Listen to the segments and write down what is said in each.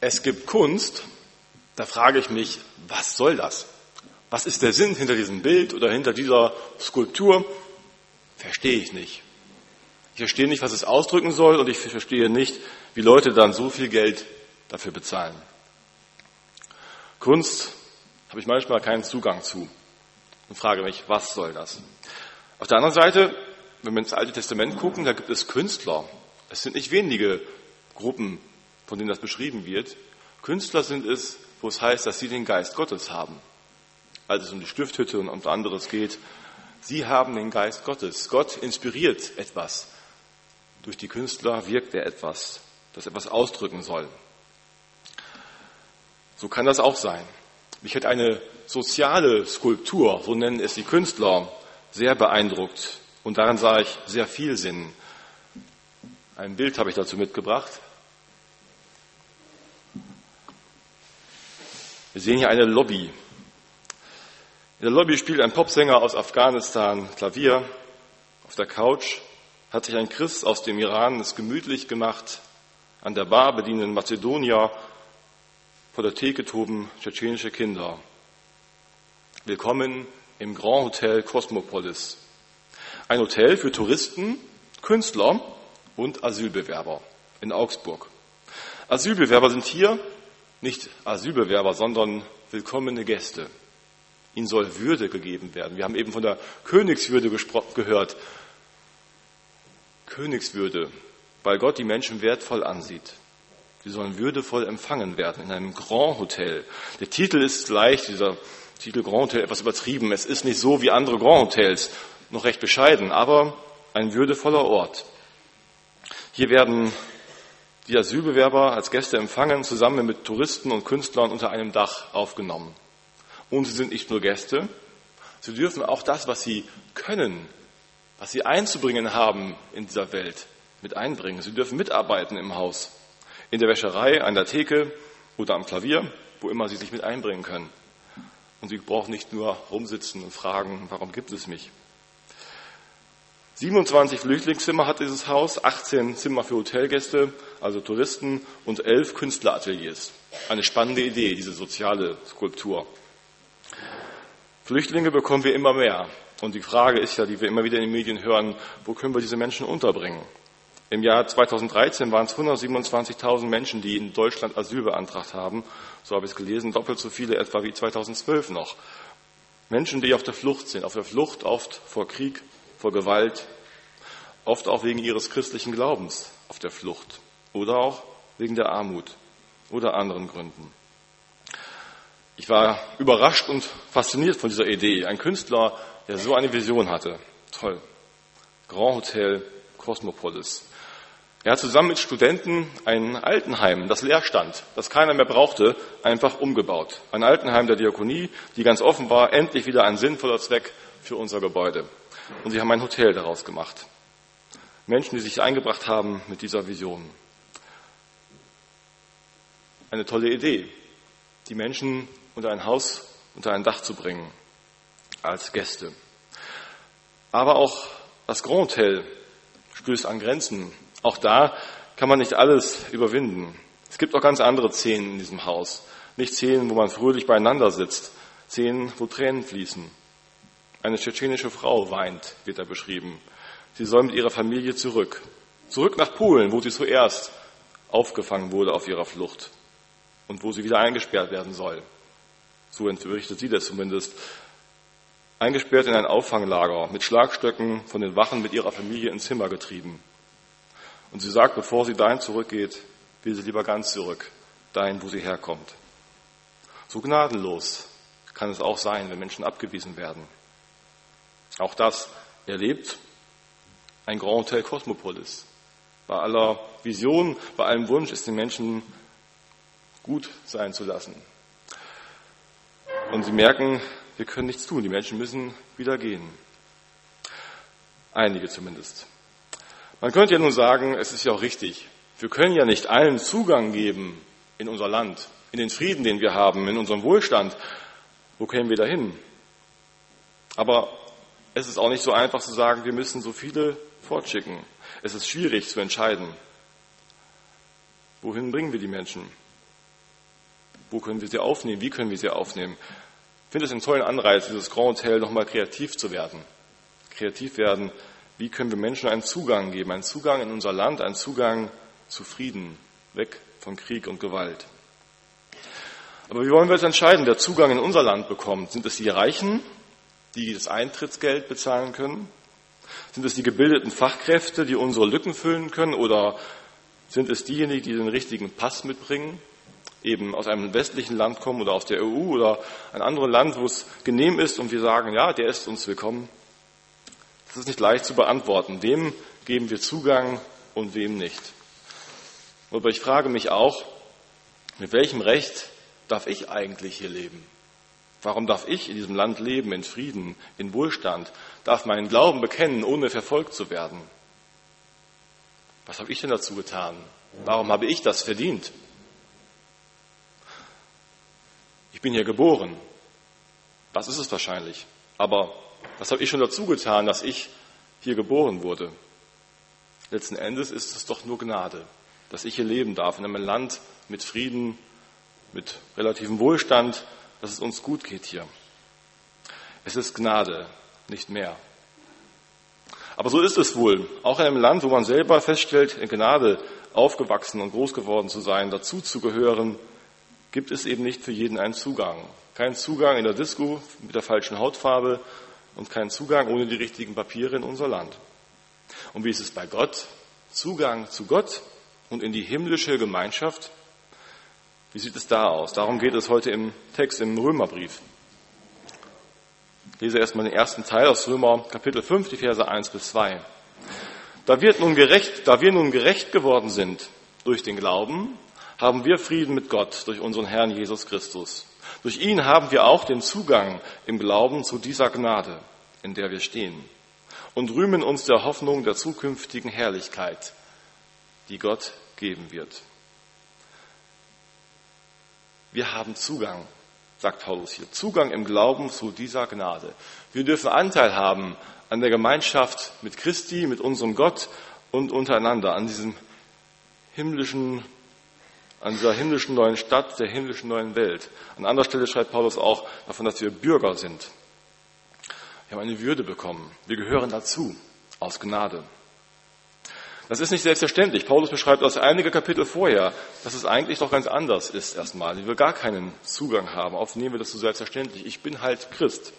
es gibt Kunst, da frage ich mich, was soll das? Was ist der Sinn hinter diesem Bild oder hinter dieser Skulptur? Verstehe ich nicht. Ich verstehe nicht, was es ausdrücken soll und ich verstehe nicht, wie Leute dann so viel Geld dafür bezahlen. Kunst habe ich manchmal keinen Zugang zu und frage mich, was soll das? Auf der anderen Seite, wenn wir ins Alte Testament gucken, da gibt es Künstler. Es sind nicht wenige Gruppen, von denen das beschrieben wird. Künstler sind es, wo es heißt, dass sie den Geist Gottes haben. Als es um die Stifthütte und um anderes geht, sie haben den Geist Gottes. Gott inspiriert etwas. Durch die Künstler wirkt er etwas, das etwas ausdrücken soll. So kann das auch sein. Mich hat eine soziale Skulptur, so nennen es die Künstler, sehr beeindruckt. Und daran sah ich sehr viel Sinn. Ein Bild habe ich dazu mitgebracht. Wir sehen hier eine Lobby. In der Lobby spielt ein Popsänger aus Afghanistan Klavier. Auf der Couch hat sich ein Christ aus dem Iran es gemütlich gemacht. An der Bar bedienen Mazedonier. Vor der Theke toben tschetschenische Kinder. Willkommen im Grand Hotel Cosmopolis. Ein Hotel für Touristen, Künstler und Asylbewerber in Augsburg. Asylbewerber sind hier nicht Asylbewerber, sondern willkommene Gäste. Ihnen soll Würde gegeben werden. Wir haben eben von der Königswürde gehört. Königswürde, weil Gott die Menschen wertvoll ansieht. Sie sollen würdevoll empfangen werden in einem Grand Hotel. Der Titel ist leicht, dieser Titel Grand Hotel, etwas übertrieben. Es ist nicht so wie andere Grand Hotels, noch recht bescheiden, aber ein würdevoller Ort. Hier werden die Asylbewerber als Gäste empfangen, zusammen mit Touristen und Künstlern unter einem Dach aufgenommen. Und sie sind nicht nur Gäste, sie dürfen auch das, was sie können, was sie einzubringen haben in dieser Welt, mit einbringen. Sie dürfen mitarbeiten im Haus, in der Wäscherei, an der Theke oder am Klavier, wo immer sie sich mit einbringen können. Und sie brauchen nicht nur rumsitzen und fragen, warum gibt es mich? 27 Flüchtlingszimmer hat dieses Haus, 18 Zimmer für Hotelgäste, also Touristen und 11 Künstlerateliers. Eine spannende Idee, diese soziale Skulptur. Flüchtlinge bekommen wir immer mehr. Und die Frage ist ja, die wir immer wieder in den Medien hören, wo können wir diese Menschen unterbringen? Im Jahr 2013 waren es 127.000 Menschen, die in Deutschland Asyl beantragt haben. So habe ich es gelesen, doppelt so viele etwa wie 2012 noch. Menschen, die auf der Flucht sind, auf der Flucht oft vor Krieg, vor Gewalt, oft auch wegen ihres christlichen Glaubens auf der Flucht oder auch wegen der Armut oder anderen Gründen. Ich war überrascht und fasziniert von dieser Idee. Ein Künstler, der so eine Vision hatte. Toll. Grand Hotel Cosmopolis. Er hat zusammen mit Studenten ein Altenheim, das leer stand, das keiner mehr brauchte, einfach umgebaut. Ein Altenheim der Diakonie, die ganz offen war, endlich wieder ein sinnvoller Zweck für unser Gebäude. Und sie haben ein Hotel daraus gemacht. Menschen, die sich eingebracht haben mit dieser Vision. Eine tolle Idee, die Menschen unter ein Haus, unter ein Dach zu bringen, als Gäste. Aber auch das Grand Hotel stößt an Grenzen. Auch da kann man nicht alles überwinden. Es gibt auch ganz andere Szenen in diesem Haus. Nicht Szenen, wo man fröhlich beieinander sitzt. Szenen, wo Tränen fließen. Eine tschetschenische Frau weint, wird da beschrieben. Sie soll mit ihrer Familie zurück. Zurück nach Polen, wo sie zuerst aufgefangen wurde auf ihrer Flucht und wo sie wieder eingesperrt werden soll. So berichtet sie das zumindest. Eingesperrt in ein Auffanglager, mit Schlagstöcken von den Wachen mit ihrer Familie ins Zimmer getrieben. Und sie sagt, bevor sie dahin zurückgeht, will sie lieber ganz zurück, dahin, wo sie herkommt. So gnadenlos kann es auch sein, wenn Menschen abgewiesen werden. Auch das erlebt ein Grand Hotel Cosmopolis. Bei aller Vision, bei allem Wunsch ist den Menschen gut sein zu lassen. Und sie merken, wir können nichts tun. Die Menschen müssen wieder gehen. Einige zumindest. Man könnte ja nun sagen, es ist ja auch richtig. Wir können ja nicht allen Zugang geben in unser Land, in den Frieden, den wir haben, in unserem Wohlstand. Wo kämen wir dahin? Aber es ist auch nicht so einfach zu sagen, wir müssen so viele fortschicken. Es ist schwierig zu entscheiden. Wohin bringen wir die Menschen? Wo können wir sie aufnehmen? Wie können wir sie aufnehmen? Ich finde es einen tollen Anreiz, dieses Grand Hotel nochmal kreativ zu werden. Kreativ werden. Wie können wir Menschen einen Zugang geben? Einen Zugang in unser Land, einen Zugang zu Frieden, weg von Krieg und Gewalt. Aber wie wollen wir jetzt entscheiden, wer Zugang in unser Land bekommt? Sind es die Reichen, die das Eintrittsgeld bezahlen können? Sind es die gebildeten Fachkräfte, die unsere Lücken füllen können? Oder sind es diejenigen, die den richtigen Pass mitbringen, eben aus einem westlichen Land kommen oder aus der EU oder ein anderes Land, wo es genehm ist und wir sagen, ja, der ist uns willkommen? Das ist nicht leicht zu beantworten. Wem geben wir Zugang und wem nicht? Aber ich frage mich auch, mit welchem Recht darf ich eigentlich hier leben? Warum darf ich in diesem Land leben, in Frieden, in Wohlstand, darf meinen Glauben bekennen, ohne verfolgt zu werden? Was habe ich denn dazu getan? Warum habe ich das verdient? Ich bin hier geboren. Das ist es wahrscheinlich. Aber was habe ich schon dazu getan, dass ich hier geboren wurde? Letzten Endes ist es doch nur Gnade, dass ich hier leben darf, in einem Land mit Frieden, mit relativem Wohlstand, dass es uns gut geht hier. Es ist Gnade, nicht mehr. Aber so ist es wohl. Auch in einem Land, wo man selber feststellt, in Gnade aufgewachsen und groß geworden zu sein, dazu zu gehören, gibt es eben nicht für jeden einen Zugang. Kein Zugang in der Disco mit der falschen Hautfarbe und kein Zugang ohne die richtigen Papiere in unser Land. Und wie ist es bei Gott? Zugang zu Gott und in die himmlische Gemeinschaft wie sieht es da aus? Darum geht es heute im Text im Römerbrief. Ich lese erstmal den ersten Teil aus Römer Kapitel 5, die Verse 1 bis 2. Da, wird nun gerecht, da wir nun gerecht geworden sind durch den Glauben, haben wir Frieden mit Gott durch unseren Herrn Jesus Christus. Durch ihn haben wir auch den Zugang im Glauben zu dieser Gnade, in der wir stehen, und rühmen uns der Hoffnung der zukünftigen Herrlichkeit, die Gott geben wird. Wir haben Zugang, sagt Paulus hier, Zugang im Glauben zu dieser Gnade. Wir dürfen Anteil haben an der Gemeinschaft mit Christi, mit unserem Gott und untereinander, an diesem himmlischen, an dieser himmlischen neuen Stadt, der himmlischen neuen Welt. An anderer Stelle schreibt Paulus auch davon, dass wir Bürger sind. Wir haben eine Würde bekommen. Wir gehören dazu, aus Gnade. Das ist nicht selbstverständlich. Paulus beschreibt das einige Kapitel vorher, dass es eigentlich doch ganz anders ist erstmal, wir gar keinen Zugang haben. Oft nehmen wir das so selbstverständlich. Ich bin halt Christ.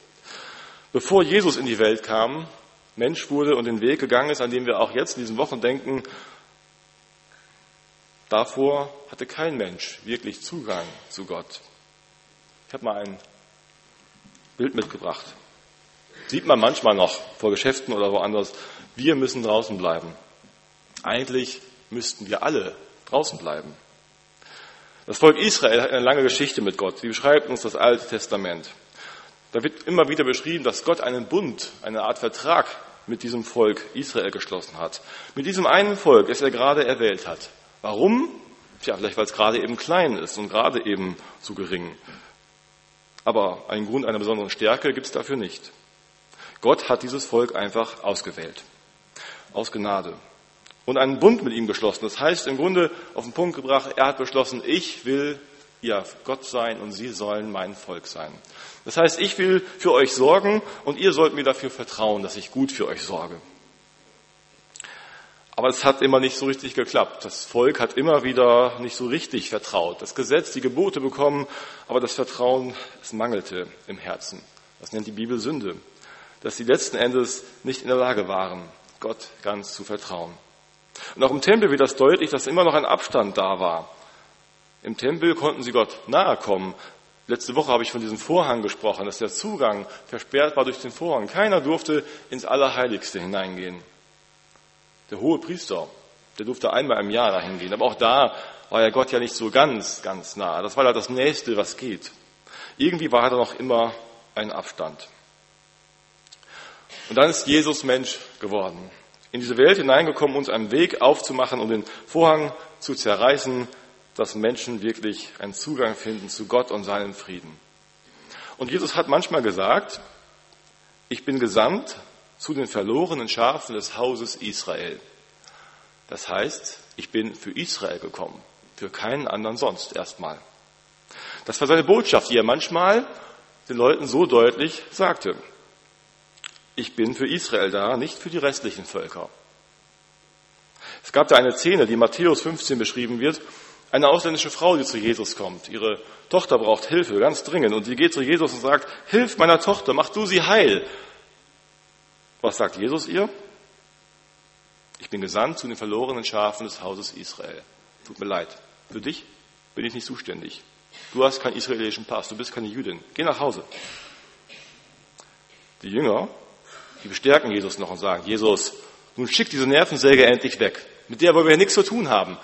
Bevor Jesus in die Welt kam, Mensch wurde und den Weg gegangen ist, an dem wir auch jetzt in diesen Wochen denken, davor hatte kein Mensch wirklich Zugang zu Gott. Ich habe mal ein Bild mitgebracht. Sieht man manchmal noch vor Geschäften oder woanders. Wir müssen draußen bleiben. Eigentlich müssten wir alle draußen bleiben. Das Volk Israel hat eine lange Geschichte mit Gott. Sie beschreibt uns das Alte Testament. Da wird immer wieder beschrieben, dass Gott einen Bund, eine Art Vertrag mit diesem Volk Israel geschlossen hat. Mit diesem einen Volk, das er gerade erwählt hat. Warum? Tja, vielleicht weil es gerade eben klein ist und gerade eben zu gering. Aber einen Grund einer besonderen Stärke gibt es dafür nicht. Gott hat dieses Volk einfach ausgewählt. Aus Gnade und einen Bund mit ihm geschlossen. Das heißt im Grunde auf den Punkt gebracht, er hat beschlossen, ich will ihr Gott sein und sie sollen mein Volk sein. Das heißt, ich will für euch sorgen und ihr sollt mir dafür vertrauen, dass ich gut für euch sorge. Aber es hat immer nicht so richtig geklappt. Das Volk hat immer wieder nicht so richtig vertraut. Das Gesetz, die Gebote bekommen, aber das Vertrauen, es mangelte im Herzen. Das nennt die Bibel Sünde. Dass sie letzten Endes nicht in der Lage waren, Gott ganz zu vertrauen. Und auch im Tempel wird das deutlich, dass immer noch ein Abstand da war. Im Tempel konnten sie Gott nahe kommen. Letzte Woche habe ich von diesem Vorhang gesprochen, dass der Zugang versperrt war durch den Vorhang. Keiner durfte ins Allerheiligste hineingehen. Der hohe Priester, der durfte einmal im Jahr dahin gehen. Aber auch da war ja Gott ja nicht so ganz, ganz nah. Das war ja das Nächste, was geht. Irgendwie war da noch immer ein Abstand. Und dann ist Jesus Mensch geworden in diese Welt hineingekommen, uns einen Weg aufzumachen und den Vorhang zu zerreißen, dass Menschen wirklich einen Zugang finden zu Gott und seinen Frieden. Und Jesus hat manchmal gesagt, ich bin gesandt zu den verlorenen Schafen des Hauses Israel. Das heißt, ich bin für Israel gekommen, für keinen anderen sonst erstmal. Das war seine Botschaft, die er manchmal den Leuten so deutlich sagte. Ich bin für Israel da, nicht für die restlichen Völker. Es gab da eine Szene, die in Matthäus 15 beschrieben wird. Eine ausländische Frau, die zu Jesus kommt. Ihre Tochter braucht Hilfe, ganz dringend. Und sie geht zu Jesus und sagt, Hilf meiner Tochter, mach du sie heil. Was sagt Jesus ihr? Ich bin gesandt zu den verlorenen Schafen des Hauses Israel. Tut mir leid. Für dich bin ich nicht zuständig. Du hast keinen israelischen Pass, du bist keine Jüdin. Geh nach Hause. Die Jünger, die bestärken Jesus noch und sagen, Jesus, nun schick diese Nervensäge endlich weg. Mit der wollen wir ja nichts zu tun haben.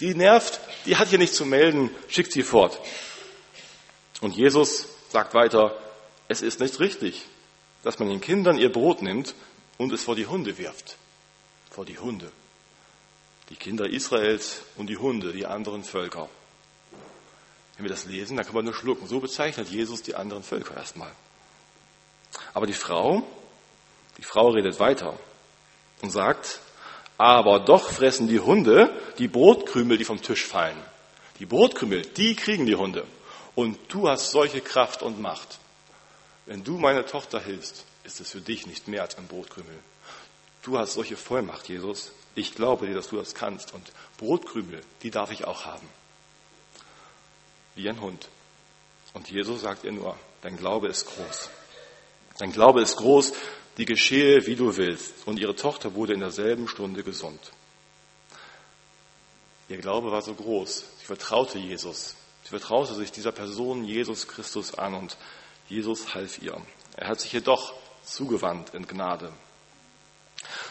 Die nervt, die hat hier nichts zu melden, schickt sie fort. Und Jesus sagt weiter, es ist nicht richtig, dass man den Kindern ihr Brot nimmt und es vor die Hunde wirft. Vor die Hunde. Die Kinder Israels und die Hunde, die anderen Völker. Wenn wir das lesen, dann kann man nur schlucken. So bezeichnet Jesus die anderen Völker erstmal. Aber die Frau, die Frau redet weiter und sagt, aber doch fressen die Hunde die Brotkrümel, die vom Tisch fallen. Die Brotkrümel, die kriegen die Hunde. Und du hast solche Kraft und Macht. Wenn du meine Tochter hilfst, ist es für dich nicht mehr als ein Brotkrümel. Du hast solche Vollmacht, Jesus. Ich glaube dir, dass du das kannst. Und Brotkrümel, die darf ich auch haben. Wie ein Hund. Und Jesus sagt ihr nur, dein Glaube ist groß. Dein Glaube ist groß, die geschehe, wie du willst. Und ihre Tochter wurde in derselben Stunde gesund. Ihr Glaube war so groß. Sie vertraute Jesus. Sie vertraute sich dieser Person Jesus Christus an und Jesus half ihr. Er hat sich jedoch zugewandt in Gnade.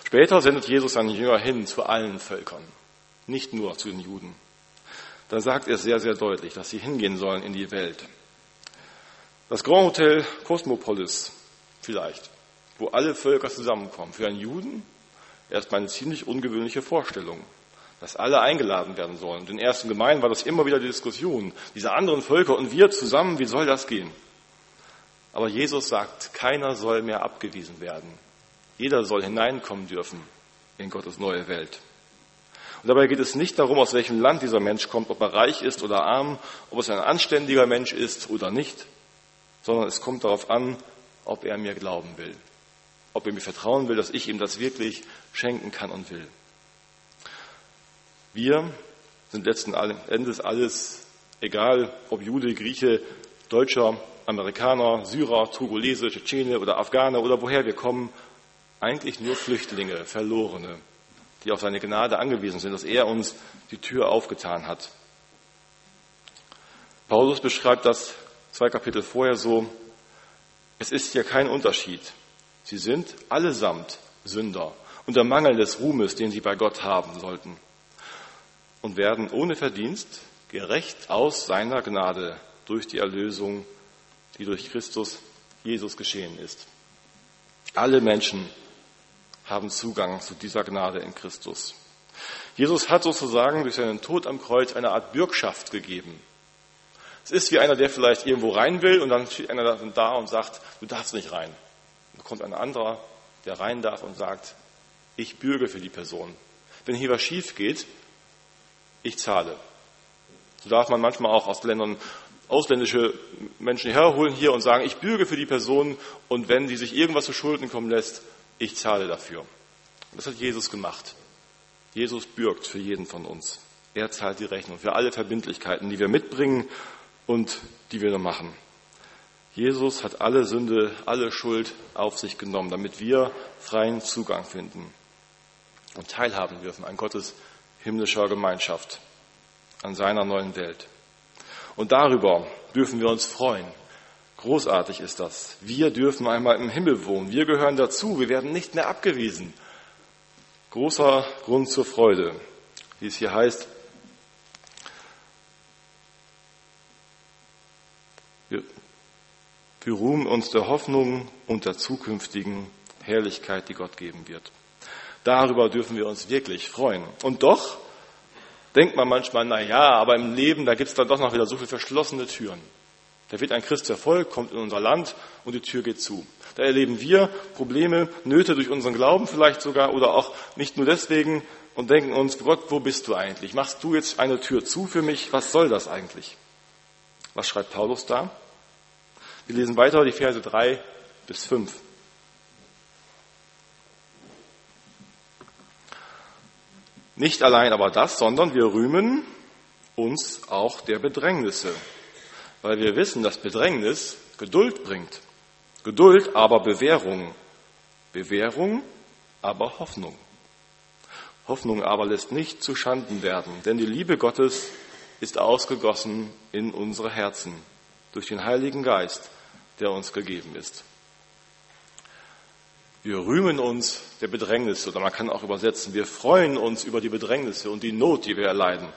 Später sendet Jesus seine Jünger hin zu allen Völkern, nicht nur zu den Juden. Dann sagt er sehr, sehr deutlich, dass sie hingehen sollen in die Welt. Das Grand Hotel Cosmopolis vielleicht wo alle Völker zusammenkommen. Für einen Juden erstmal eine ziemlich ungewöhnliche Vorstellung, dass alle eingeladen werden sollen. Und in den ersten Gemeinden war das immer wieder die Diskussion, diese anderen Völker und wir zusammen, wie soll das gehen? Aber Jesus sagt, keiner soll mehr abgewiesen werden. Jeder soll hineinkommen dürfen in Gottes neue Welt. Und dabei geht es nicht darum, aus welchem Land dieser Mensch kommt, ob er reich ist oder arm, ob es ein anständiger Mensch ist oder nicht, sondern es kommt darauf an, ob er mir glauben will ob er mir vertrauen will, dass ich ihm das wirklich schenken kann und will. Wir sind letzten Endes alles, egal ob Jude, Grieche, Deutscher, Amerikaner, Syrer, Togolese, Tschetschene oder Afghaner oder woher wir kommen, eigentlich nur Flüchtlinge, Verlorene, die auf seine Gnade angewiesen sind, dass er uns die Tür aufgetan hat. Paulus beschreibt das zwei Kapitel vorher so, es ist hier kein Unterschied. Sie sind allesamt Sünder und der Mangel des Ruhmes, den sie bei Gott haben sollten und werden ohne Verdienst gerecht aus seiner Gnade durch die Erlösung, die durch Christus Jesus geschehen ist. Alle Menschen haben Zugang zu dieser Gnade in Christus. Jesus hat sozusagen durch seinen Tod am Kreuz eine Art Bürgschaft gegeben. Es ist wie einer, der vielleicht irgendwo rein will und dann steht einer da und sagt, du darfst nicht rein. Kommt ein anderer, der rein darf und sagt, ich bürge für die Person. Wenn hier was schief geht, ich zahle. So darf man manchmal auch aus Ländern ausländische Menschen herholen hier und sagen, ich bürge für die Person und wenn sie sich irgendwas zu Schulden kommen lässt, ich zahle dafür. Das hat Jesus gemacht. Jesus bürgt für jeden von uns. Er zahlt die Rechnung für alle Verbindlichkeiten, die wir mitbringen und die wir machen. Jesus hat alle Sünde, alle Schuld auf sich genommen, damit wir freien Zugang finden und teilhaben dürfen an Gottes himmlischer Gemeinschaft, an seiner neuen Welt. Und darüber dürfen wir uns freuen. Großartig ist das. Wir dürfen einmal im Himmel wohnen. Wir gehören dazu. Wir werden nicht mehr abgewiesen. Großer Grund zur Freude, wie es hier heißt. Wir ruhen uns der Hoffnung und der zukünftigen Herrlichkeit, die Gott geben wird. Darüber dürfen wir uns wirklich freuen. Und doch denkt man manchmal, na ja, aber im Leben, da gibt es dann doch noch wieder so viele verschlossene Türen. Da wird ein Christ verfolgt, kommt in unser Land und die Tür geht zu. Da erleben wir Probleme, Nöte durch unseren Glauben vielleicht sogar oder auch nicht nur deswegen und denken uns, Gott, wo bist du eigentlich? Machst du jetzt eine Tür zu für mich? Was soll das eigentlich? Was schreibt Paulus da? Wir lesen weiter die Verse 3 bis 5. Nicht allein aber das, sondern wir rühmen uns auch der Bedrängnisse, weil wir wissen, dass Bedrängnis Geduld bringt. Geduld aber Bewährung. Bewährung aber Hoffnung. Hoffnung aber lässt nicht zu Schanden werden, denn die Liebe Gottes ist ausgegossen in unsere Herzen durch den Heiligen Geist, der uns gegeben ist. Wir rühmen uns der Bedrängnisse, oder man kann auch übersetzen, wir freuen uns über die Bedrängnisse und die Not, die wir erleiden.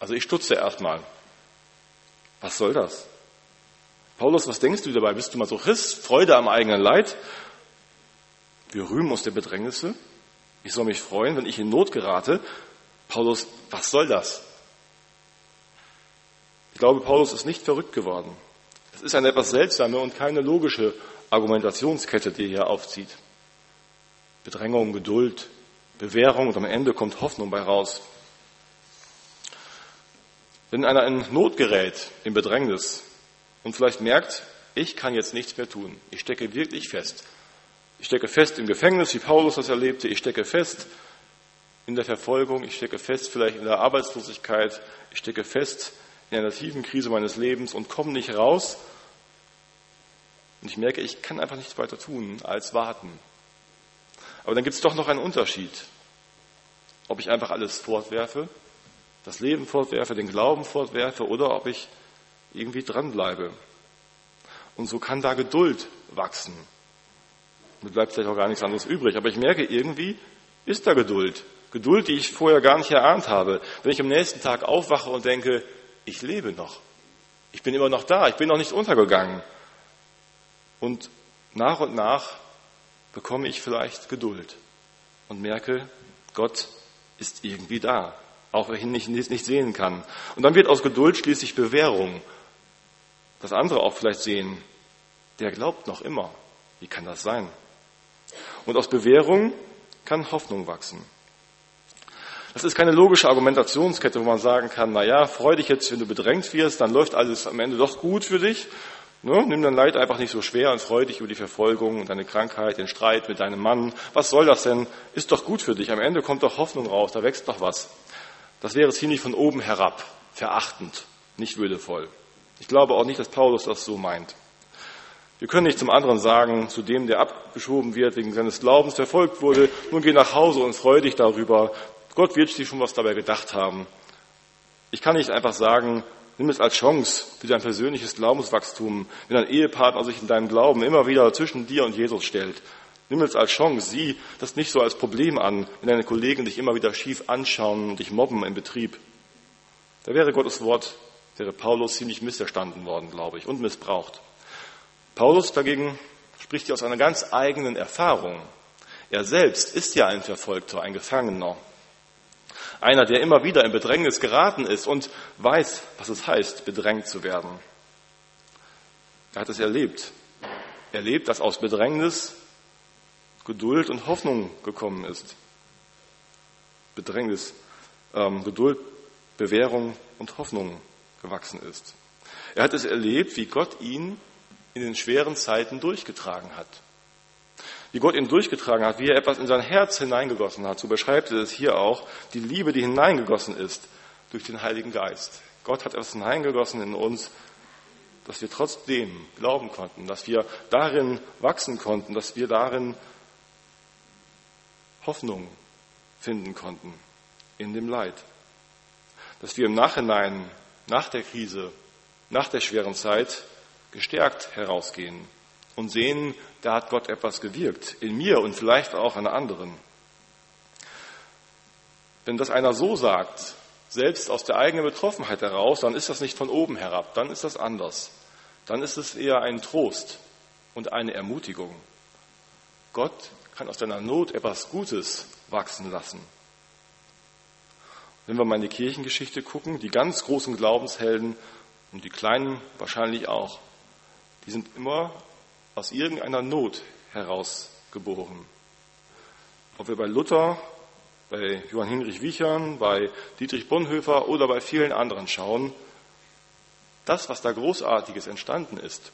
Also ich stutze erstmal. Was soll das? Paulus, was denkst du dabei? Bist du Masochist? Freude am eigenen Leid? Wir rühmen uns der Bedrängnisse. Ich soll mich freuen, wenn ich in Not gerate. Paulus, was soll das? Ich glaube, Paulus ist nicht verrückt geworden. Es ist eine etwas seltsame und keine logische Argumentationskette, die er hier aufzieht. Bedrängung, Geduld, Bewährung und am Ende kommt Hoffnung bei raus. Wenn einer in Not gerät, in Bedrängnis und vielleicht merkt, ich kann jetzt nichts mehr tun, ich stecke wirklich fest. Ich stecke fest im Gefängnis, wie Paulus das erlebte, ich stecke fest in der Verfolgung, ich stecke fest vielleicht in der Arbeitslosigkeit, ich stecke fest in einer tiefen Krise meines Lebens und komme nicht raus. Und ich merke, ich kann einfach nichts weiter tun als warten. Aber dann gibt es doch noch einen Unterschied. Ob ich einfach alles fortwerfe, das Leben fortwerfe, den Glauben fortwerfe oder ob ich irgendwie dranbleibe. Und so kann da Geduld wachsen. Mir bleibt vielleicht auch gar nichts anderes übrig. Aber ich merke, irgendwie ist da Geduld. Geduld, die ich vorher gar nicht erahnt habe. Wenn ich am nächsten Tag aufwache und denke, ich lebe noch. Ich bin immer noch da. Ich bin noch nicht untergegangen. Und nach und nach bekomme ich vielleicht Geduld und merke, Gott ist irgendwie da, auch wenn ich ihn nicht sehen kann. Und dann wird aus Geduld schließlich Bewährung, dass andere auch vielleicht sehen, der glaubt noch immer. Wie kann das sein? Und aus Bewährung kann Hoffnung wachsen. Das ist keine logische Argumentationskette, wo man sagen kann, na ja, freu dich jetzt, wenn du bedrängt wirst, dann läuft alles am Ende doch gut für dich. Ne? Nimm dein Leid einfach nicht so schwer und freu dich über die Verfolgung und deine Krankheit, den Streit mit deinem Mann. Was soll das denn? Ist doch gut für dich. Am Ende kommt doch Hoffnung raus, da wächst doch was. Das wäre ziemlich von oben herab, verachtend, nicht würdevoll. Ich glaube auch nicht, dass Paulus das so meint. Wir können nicht zum anderen sagen, zu dem, der abgeschoben wird, wegen seines Glaubens verfolgt wurde, nun geh nach Hause und freu dich darüber. Gott wird sich schon was dabei gedacht haben. Ich kann nicht einfach sagen, nimm es als Chance für dein persönliches Glaubenswachstum, wenn dein Ehepartner sich in deinem Glauben immer wieder zwischen dir und Jesus stellt. Nimm es als Chance, sieh das nicht so als Problem an, wenn deine Kollegen dich immer wieder schief anschauen und dich mobben im Betrieb. Da wäre Gottes Wort, wäre Paulus ziemlich missverstanden worden, glaube ich, und missbraucht. Paulus dagegen spricht hier aus einer ganz eigenen Erfahrung. Er selbst ist ja ein Verfolgter, ein Gefangener. Einer, der immer wieder in Bedrängnis geraten ist und weiß, was es heißt, bedrängt zu werden. Er hat es erlebt. Er erlebt, dass aus Bedrängnis Geduld und Hoffnung gekommen ist. Bedrängnis, ähm, Geduld, Bewährung und Hoffnung gewachsen ist. Er hat es erlebt, wie Gott ihn in den schweren Zeiten durchgetragen hat. Wie Gott ihn durchgetragen hat, wie er etwas in sein Herz hineingegossen hat. So beschreibt er es hier auch, die Liebe, die hineingegossen ist durch den Heiligen Geist. Gott hat etwas hineingegossen in uns, dass wir trotzdem glauben konnten, dass wir darin wachsen konnten, dass wir darin Hoffnung finden konnten in dem Leid. Dass wir im Nachhinein, nach der Krise, nach der schweren Zeit gestärkt herausgehen und sehen, da hat Gott etwas gewirkt, in mir und vielleicht auch an anderen. Wenn das einer so sagt, selbst aus der eigenen Betroffenheit heraus, dann ist das nicht von oben herab, dann ist das anders. Dann ist es eher ein Trost und eine Ermutigung. Gott kann aus deiner Not etwas Gutes wachsen lassen. Wenn wir mal in die Kirchengeschichte gucken, die ganz großen Glaubenshelden und die kleinen wahrscheinlich auch, die sind immer aus irgendeiner Not heraus geboren. Ob wir bei Luther bei Johann Hinrich Wiechern, bei Dietrich Bonhoeffer oder bei vielen anderen schauen, das, was da Großartiges entstanden ist,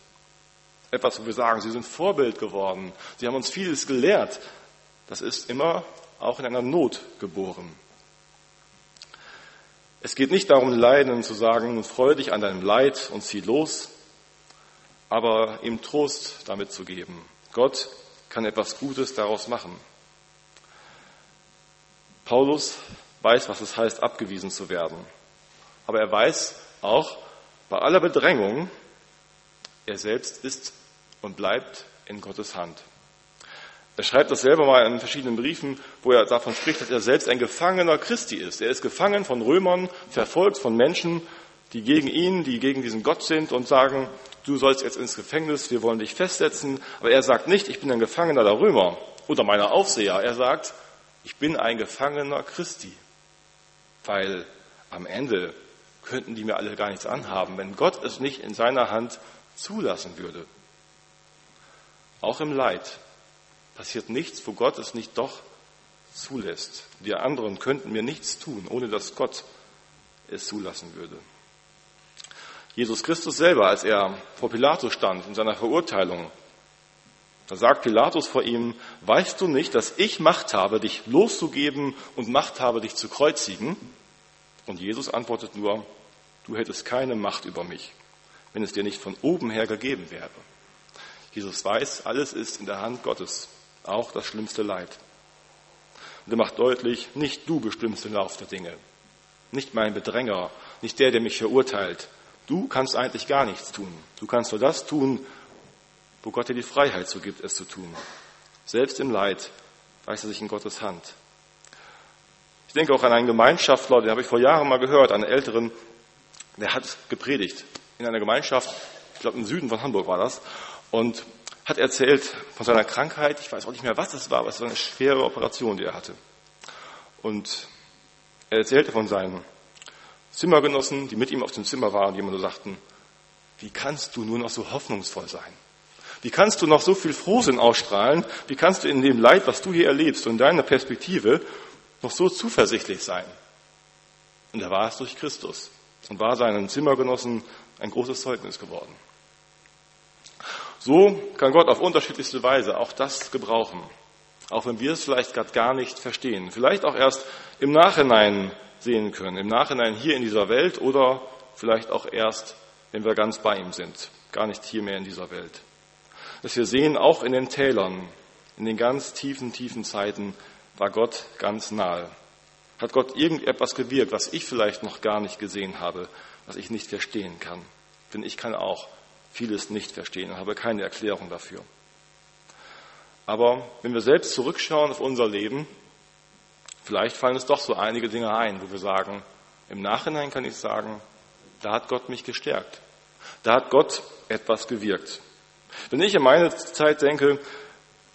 etwas, wo wir sagen, sie sind Vorbild geworden, sie haben uns vieles gelehrt, das ist immer auch in einer Not geboren. Es geht nicht darum, Leiden zu sagen, freue dich an deinem Leid und zieh los, aber ihm Trost damit zu geben. Gott kann etwas Gutes daraus machen. Paulus weiß, was es heißt, abgewiesen zu werden. Aber er weiß auch, bei aller Bedrängung, er selbst ist und bleibt in Gottes Hand. Er schreibt das selber mal in verschiedenen Briefen, wo er davon spricht, dass er selbst ein Gefangener Christi ist. Er ist gefangen von Römern, verfolgt von Menschen, die gegen ihn, die gegen diesen Gott sind und sagen, du sollst jetzt ins Gefängnis, wir wollen dich festsetzen. Aber er sagt nicht, ich bin ein Gefangener der Römer oder meiner Aufseher. Er sagt, ich bin ein Gefangener Christi, weil am Ende könnten die mir alle gar nichts anhaben, wenn Gott es nicht in seiner Hand zulassen würde. Auch im Leid passiert nichts, wo Gott es nicht doch zulässt. Die anderen könnten mir nichts tun, ohne dass Gott es zulassen würde. Jesus Christus selber, als er vor Pilatus stand in seiner Verurteilung, da sagt Pilatus vor ihm, weißt du nicht, dass ich Macht habe, dich loszugeben und Macht habe, dich zu kreuzigen? Und Jesus antwortet nur, du hättest keine Macht über mich, wenn es dir nicht von oben her gegeben wäre. Jesus weiß, alles ist in der Hand Gottes, auch das schlimmste Leid. Und er macht deutlich, nicht du bestimmst den Lauf der Dinge, nicht mein Bedränger, nicht der, der mich verurteilt. Du kannst eigentlich gar nichts tun. Du kannst nur das tun, wo Gott dir die Freiheit so gibt, es zu tun. Selbst im Leid weiß er sich in Gottes Hand. Ich denke auch an einen Gemeinschaftler, den habe ich vor Jahren mal gehört, einen Älteren, der hat gepredigt in einer Gemeinschaft, ich glaube im Süden von Hamburg war das, und hat erzählt von seiner Krankheit. Ich weiß auch nicht mehr, was es war, aber es war eine schwere Operation, die er hatte. Und er erzählte von seinen Zimmergenossen, die mit ihm auf dem Zimmer waren, die immer nur sagten, wie kannst du nur noch so hoffnungsvoll sein? Wie kannst du noch so viel Frohsinn ausstrahlen? Wie kannst du in dem Leid, was du hier erlebst und in deiner Perspektive noch so zuversichtlich sein? Und er war es durch Christus und war seinen Zimmergenossen ein großes Zeugnis geworden. So kann Gott auf unterschiedlichste Weise auch das gebrauchen, auch wenn wir es vielleicht gerade gar nicht verstehen, vielleicht auch erst im Nachhinein sehen können, im Nachhinein hier in dieser Welt oder vielleicht auch erst, wenn wir ganz bei ihm sind, gar nicht hier mehr in dieser Welt dass wir sehen, auch in den Tälern, in den ganz tiefen, tiefen Zeiten war Gott ganz nahe. Hat Gott irgendetwas gewirkt, was ich vielleicht noch gar nicht gesehen habe, was ich nicht verstehen kann. Denn ich kann auch vieles nicht verstehen und habe keine Erklärung dafür. Aber wenn wir selbst zurückschauen auf unser Leben, vielleicht fallen uns doch so einige Dinge ein, wo wir sagen, im Nachhinein kann ich sagen, da hat Gott mich gestärkt. Da hat Gott etwas gewirkt. Wenn ich an meine Zeit denke,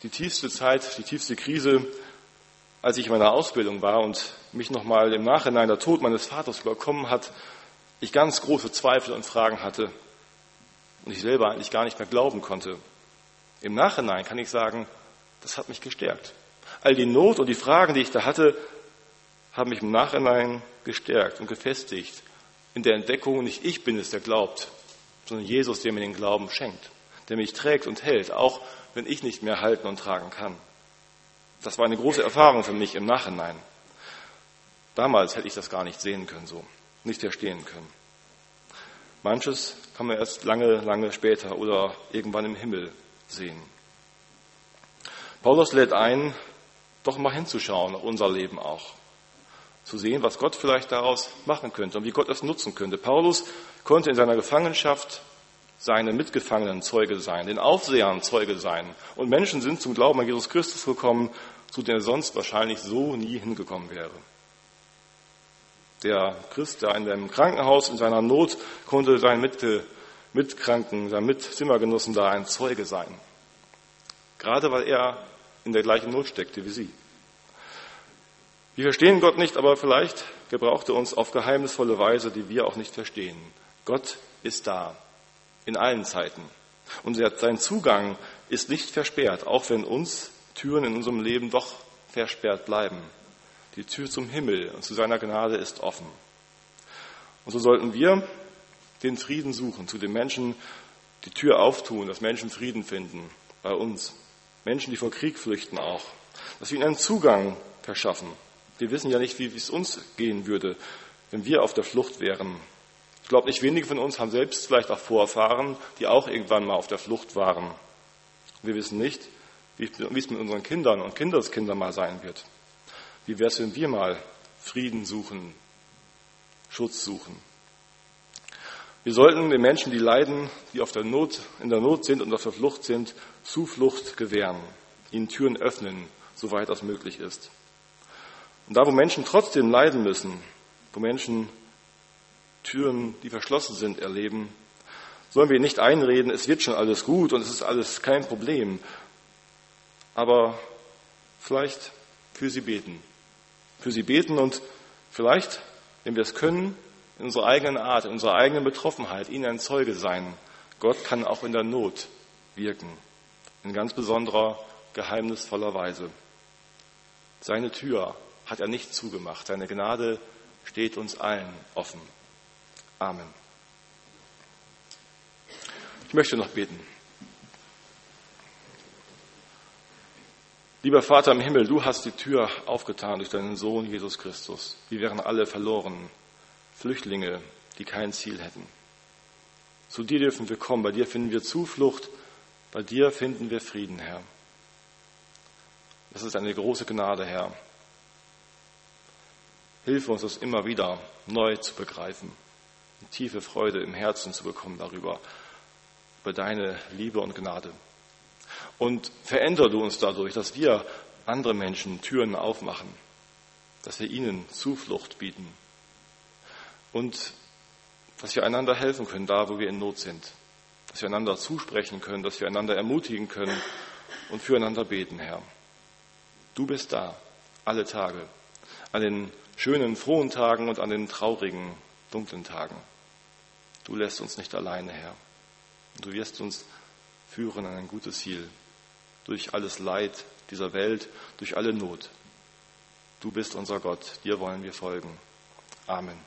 die tiefste Zeit, die tiefste Krise, als ich in meiner Ausbildung war und mich nochmal im Nachhinein der Tod meines Vaters überkommen hat, ich ganz große Zweifel und Fragen hatte und ich selber eigentlich gar nicht mehr glauben konnte. Im Nachhinein kann ich sagen, das hat mich gestärkt. All die Not und die Fragen, die ich da hatte, haben mich im Nachhinein gestärkt und gefestigt in der Entdeckung, nicht ich bin es, der glaubt, sondern Jesus, der mir den Glauben schenkt der mich trägt und hält, auch wenn ich nicht mehr halten und tragen kann. Das war eine große Erfahrung für mich im Nachhinein. Damals hätte ich das gar nicht sehen können, so, nicht verstehen können. Manches kann man erst lange, lange später oder irgendwann im Himmel sehen. Paulus lädt ein, doch mal hinzuschauen auf unser Leben auch. Zu sehen, was Gott vielleicht daraus machen könnte und wie Gott es nutzen könnte. Paulus konnte in seiner Gefangenschaft seine Mitgefangenen Zeuge sein, den Aufsehern Zeuge sein. Und Menschen sind zum Glauben an Jesus Christus gekommen, zu denen er sonst wahrscheinlich so nie hingekommen wäre. Der Christ, der in einem Krankenhaus in seiner Not konnte seinen Mit Mitkranken, seinen Mitzimmergenossen da ein Zeuge sein. Gerade weil er in der gleichen Not steckte wie sie. Wir verstehen Gott nicht, aber vielleicht gebraucht er uns auf geheimnisvolle Weise, die wir auch nicht verstehen. Gott ist da in allen Zeiten. Und sein Zugang ist nicht versperrt, auch wenn uns Türen in unserem Leben doch versperrt bleiben. Die Tür zum Himmel und zu seiner Gnade ist offen. Und so sollten wir den Frieden suchen, zu den Menschen die Tür auftun, dass Menschen Frieden finden bei uns. Menschen, die vor Krieg flüchten auch. Dass wir ihnen einen Zugang verschaffen. Wir wissen ja nicht, wie es uns gehen würde, wenn wir auf der Flucht wären. Ich glaube, nicht wenige von uns haben selbst vielleicht auch Vorfahren, die auch irgendwann mal auf der Flucht waren. Wir wissen nicht, wie es mit unseren Kindern und Kindeskindern mal sein wird. Wie wäre es, wenn wir mal Frieden suchen, Schutz suchen? Wir sollten den Menschen, die leiden, die auf der Not, in der Not sind und auf der Flucht sind, Zuflucht gewähren, ihnen Türen öffnen, soweit das möglich ist. Und da, wo Menschen trotzdem leiden müssen, wo Menschen Türen, die verschlossen sind, erleben, sollen wir nicht einreden, es wird schon alles gut und es ist alles kein Problem. Aber vielleicht für sie beten. Für sie beten und vielleicht, wenn wir es können, in unserer eigenen Art, in unserer eigenen Betroffenheit, ihnen ein Zeuge sein. Gott kann auch in der Not wirken. In ganz besonderer, geheimnisvoller Weise. Seine Tür hat er nicht zugemacht. Seine Gnade steht uns allen offen. Amen. Ich möchte noch beten. Lieber Vater im Himmel, du hast die Tür aufgetan durch deinen Sohn Jesus Christus. Wir wären alle verloren, Flüchtlinge, die kein Ziel hätten. Zu dir dürfen wir kommen, bei dir finden wir Zuflucht, bei dir finden wir Frieden, Herr. Das ist eine große Gnade, Herr. Hilf uns, das immer wieder neu zu begreifen, eine tiefe Freude im Herzen zu bekommen darüber, über deine Liebe und Gnade. Und verändere du uns dadurch, dass wir andere Menschen Türen aufmachen, dass wir ihnen Zuflucht bieten und dass wir einander helfen können, da wo wir in Not sind, dass wir einander zusprechen können, dass wir einander ermutigen können und füreinander beten, Herr. Du bist da, alle Tage, an den schönen, frohen Tagen und an den traurigen, dunklen Tagen. Du lässt uns nicht alleine, Herr. Du wirst uns führen an ein gutes Ziel, durch alles Leid dieser Welt, durch alle Not. Du bist unser Gott, dir wollen wir folgen. Amen.